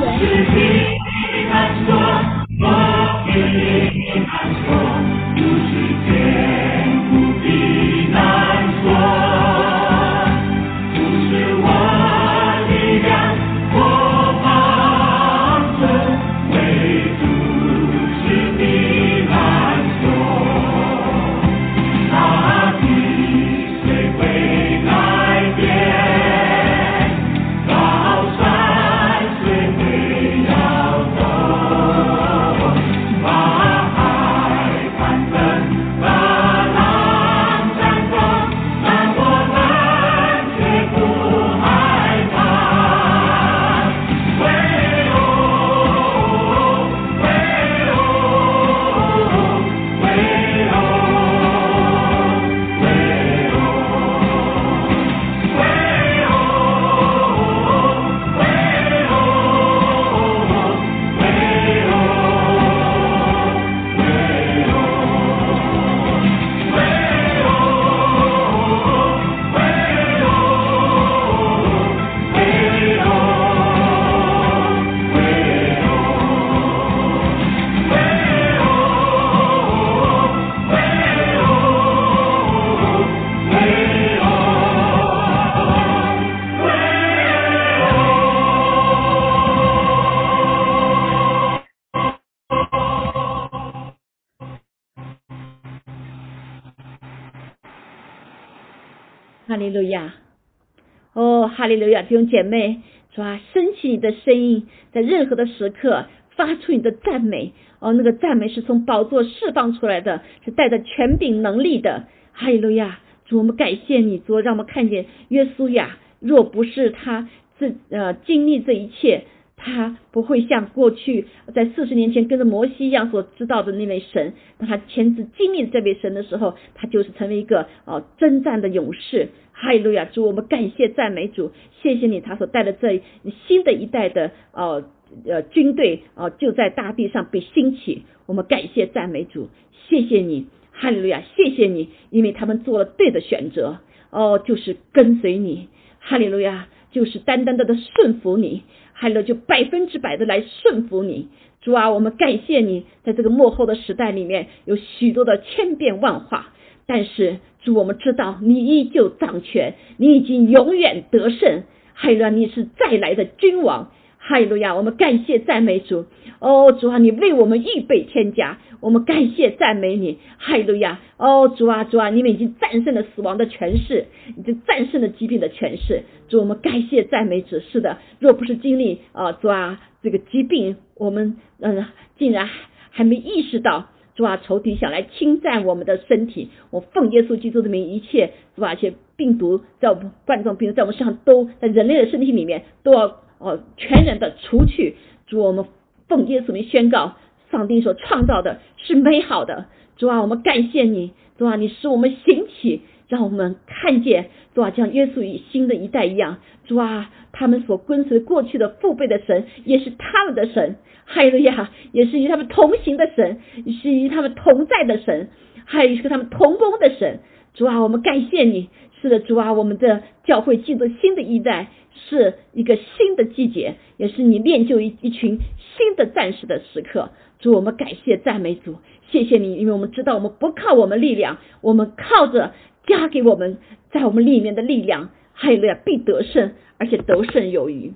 哦，哈利路亚！弟兄姐妹，主啊，升起你的声音，在任何的时刻发出你的赞美。哦，那个赞美是从宝座释放出来的，是带着权柄能力的。哈利路亚！主，我们感谢你，主，让我们看见约书亚，若不是他自呃经历这一切。他不会像过去在四十年前跟着摩西一样所知道的那位神，当他亲自经历这位神的时候，他就是成为一个哦征战的勇士。哈利路亚！主，我们感谢赞美主，谢谢你，他所带的这新的一代的哦呃军队哦就在大地上被兴起。我们感谢赞美主，谢谢你，哈利路亚！谢谢你，因为他们做了对的选择哦，就是跟随你，哈利路亚，就是单单的的顺服你。哈利路亚就百分之百的来顺服你，主啊，我们感谢你，在这个幕后的时代里面有许多的千变万化，但是主，我们知道你依旧掌权，你已经永远得胜，海伦你是再来的君王，哈利路亚，我们感谢赞美主，哦，主啊，你为我们预备天家，我们感谢赞美你，哈利路亚，哦，主啊，主啊，你们已经战胜了死亡的权势，已经战胜了疾病的权势，主，我们感谢赞美主，是的，若不是经历啊，主啊，这个疾病，我们嗯，竟然还没意识到。主啊，仇敌想来侵占我们的身体，我奉耶稣基督的名，一切主啊，一些病毒在我们冠状病毒在我们身上都在人类的身体里面都要哦全然的除去。主，我们奉耶稣名宣告，上帝所创造的是美好的。主啊，我们感谢你，主啊，你使我们兴起，让我们看见，主啊，像耶稣与新的一代一样，主啊，他们所跟随过去的父辈的神，也是他们的神，哈利路亚，也是与他们同行的神，是与他们同在的神，还有一个他们同工的神。主啊，我们感谢你，是的，主啊，我们的教会进入新的一代，是一个新的季节，也是你练就一一群新的战士的时刻。主，我们感谢赞美主，谢谢你，因为我们知道我们不靠我们力量，我们靠着加给我们在我们里面的力量，还有必得胜，而且得胜有余。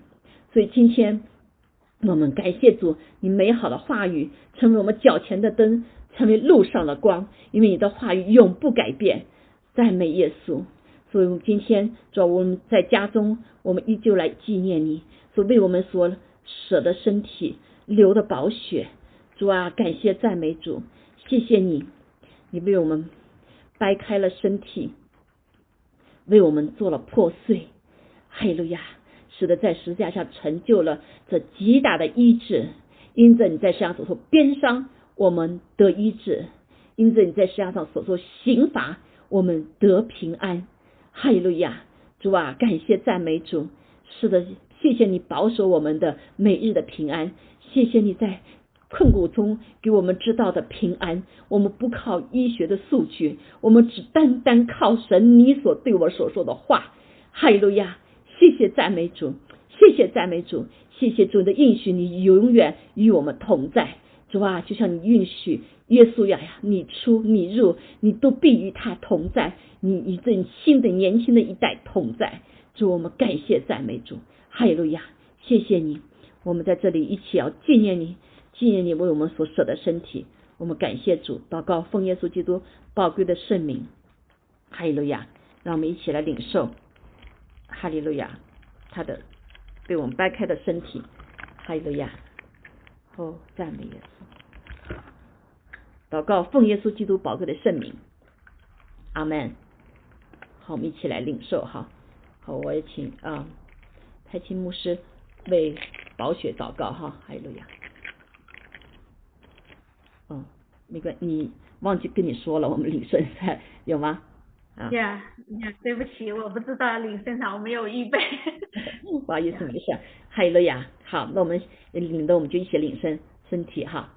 所以今天我们感谢主，你美好的话语成为我们脚前的灯，成为路上的光，因为你的话语永不改变。赞美耶稣，所以我们今天主，我们在家中，我们依旧来纪念你，所为我们所舍的身体流的宝血。主啊，感谢赞美主，谢谢你，你为我们掰开了身体，为我们做了破碎。哈利路亚，使得在十字架上成就了这极大的医治。因着你在世上所受鞭伤，我们得医治；因着你在世界上所受刑罚。我们得平安，哈利路亚！主啊，感谢赞美主。是的，谢谢你保守我们的每日的平安，谢谢你在困苦中给我们知道的平安。我们不靠医学的数据，我们只单单靠神你所对我所说的话。哈利路亚！谢谢赞美主，谢谢赞美主，谢谢主的应许，你永远与我们同在。主啊，就像你允许。耶稣呀呀，你出你入，你都必与他同在，你与这新的年轻的一代同在。主，我们感谢赞美主，哈利路亚，谢谢你。我们在这里一起要纪念你，纪念你为我们所舍的身体。我们感谢主，祷告奉耶稣基督宝贵的圣名，哈利路亚。让我们一起来领受，哈利路亚，他的被我们掰开的身体，哈利路亚。哦，赞美耶。祷告，奉耶稣基督宝贵的圣名，阿门。好，我们一起来领受哈。好，我也请啊，太清牧师为宝血祷告哈。哈利路亚。嗯，没关你忘记跟你说了，我们领圣餐有吗？啊。呀，对不起，我不知道领圣餐，我没有预备。不好意思，没事。还有路亚。好，那我们领的我们就一起领圣身体哈。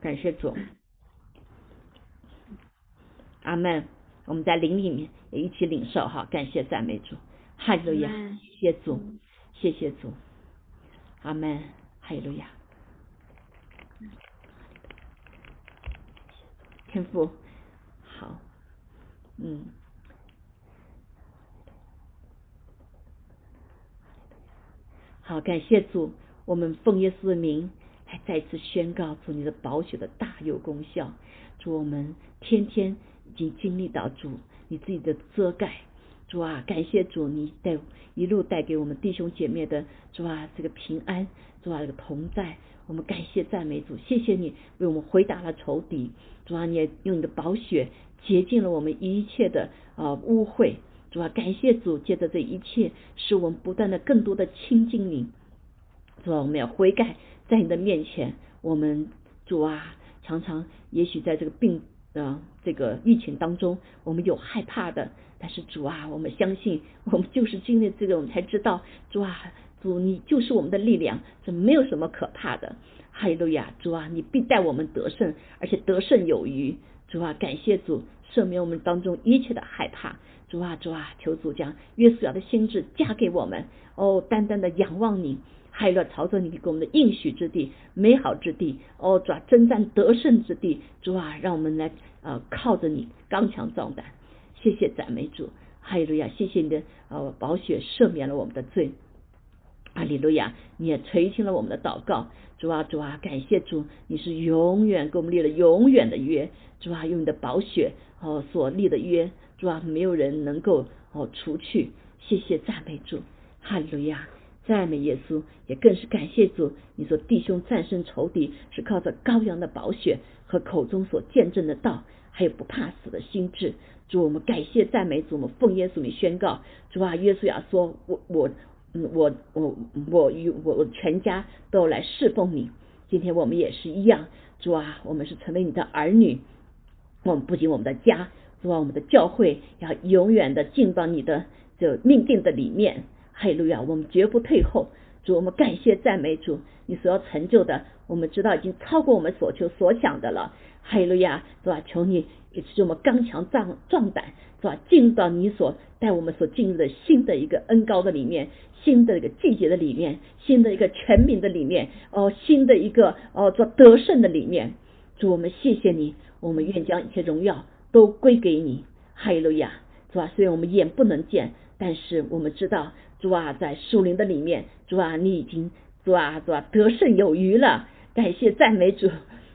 感谢主。阿门，我们在灵里面也一起领受哈，感谢赞美主，哈利路亚，谢主，谢谢主，阿门，哈利路亚，天父，好，嗯，好，感谢主，我们奉耶稣的名来再次宣告主你的宝血的大有功效，祝我们天天。已经经历到主你自己的遮盖，主啊，感谢主，你带一路带给我们弟兄姐妹的主啊，这个平安，主啊，这个同在，我们感谢赞美主，谢谢你为我们回答了仇敌，主啊，你也用你的宝血洁净了我们一切的啊污秽，主啊，感谢主，借着这一切，使我们不断的更多的亲近你，主啊，我们要悔改在你的面前，我们主啊，常常也许在这个病。啊，这个疫情当中，我们有害怕的，但是主啊，我们相信，我们就是经历这个，我们才知道，主啊，主你就是我们的力量，这没有什么可怕的。哈利路亚，主啊，你必带我们得胜，而且得胜有余。主啊，感谢主赦免我们当中一切的害怕。主啊，主啊，求主将约瑟亚的心智加给我们，哦，单单的仰望你。海乐朝着你给我们的应许之地、美好之地，哦，主啊，征战得胜之地，主啊，让我们来呃靠着你刚强壮胆。谢谢赞美主，哈利路亚！谢谢你的呃宝血赦免了我们的罪，阿利路亚！你也垂听了我们的祷告，主啊，主啊，感谢主，你是永远给我们立了永远的约，主啊，用你的宝血哦所立的约，主啊，没有人能够哦除去。谢谢赞美主，哈利路亚！赞美耶稣，也更是感谢主。你说弟兄战胜仇敌，是靠着羔羊的宝血和口中所见证的道，还有不怕死的心智。主，我们感谢赞美主，我们奉耶稣名宣告。主啊，耶稣要说，我我我我我与我全家都来侍奉你。今天我们也是一样，主啊，我们是成为你的儿女，我们不仅我们的家，主啊，我们的教会要永远的进到你的这命定的里面，哈利路亚，我们绝不退后。主，我们感谢赞美主，你所要成就的，我们知道已经超过我们所求所想的了。哈利路亚，是吧？求你也使我们刚强壮壮胆，是吧？进入到你所带我们所进入的新的一个恩高的里面，新的一个季节的里面，新的一个全民的里面，哦，新的一个哦做得胜的里面。主，我们谢谢你，我们愿将一切荣耀都归给你。哈利路亚，是吧？虽然我们眼不能见，但是我们知道。主啊，在树林的里面，主啊，你已经主啊主啊得胜有余了，感谢赞美主，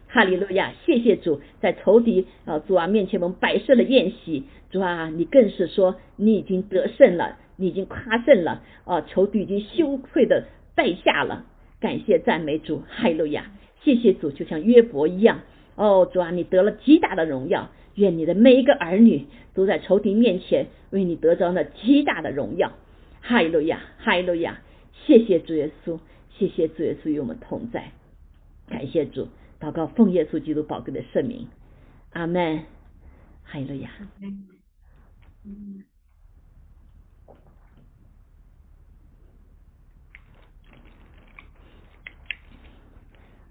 哈利路亚，谢谢主，在仇敌啊主啊面前我们摆设了宴席，主啊，你更是说你已经得胜了，你已经夸胜了，啊仇敌已经羞愧的败下了，感谢赞美主，哈利路亚，谢谢主，就像约伯一样，哦主啊，你得了极大的荣耀，愿你的每一个儿女都在仇敌面前为你得着了极大的荣耀。哈利路亚，哈利路亚，谢谢主耶稣，谢谢主耶稣与我们同在，感谢主，祷告奉耶稣基督宝贵的圣名，阿门，哈利路亚，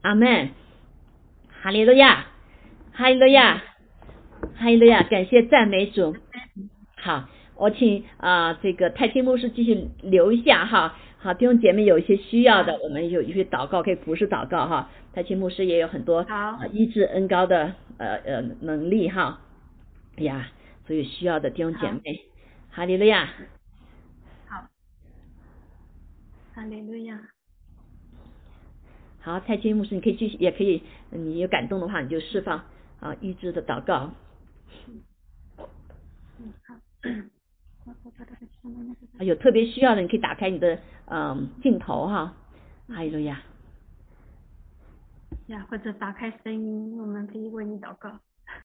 阿门，哈利路亚，哈利路亚，哈利路亚，感谢赞美主，好。我请啊，这个太清牧师继续留一下哈。好，弟兄姐妹有一些需要的，我们有一些祷告可以服侍祷告哈。太清牧师也有很多医治恩高的呃呃能力哈。哎呀，所以需要的弟兄姐妹，哈利路亚。好，哈利路亚。好，太清牧师，你可以继续，也可以，你有感动的话，你就释放啊医治的祷告。嗯，好。有特别需要的，你可以打开你的嗯镜头哈，哈利路亚。呀，或者打开声音，我们可以为你祷告。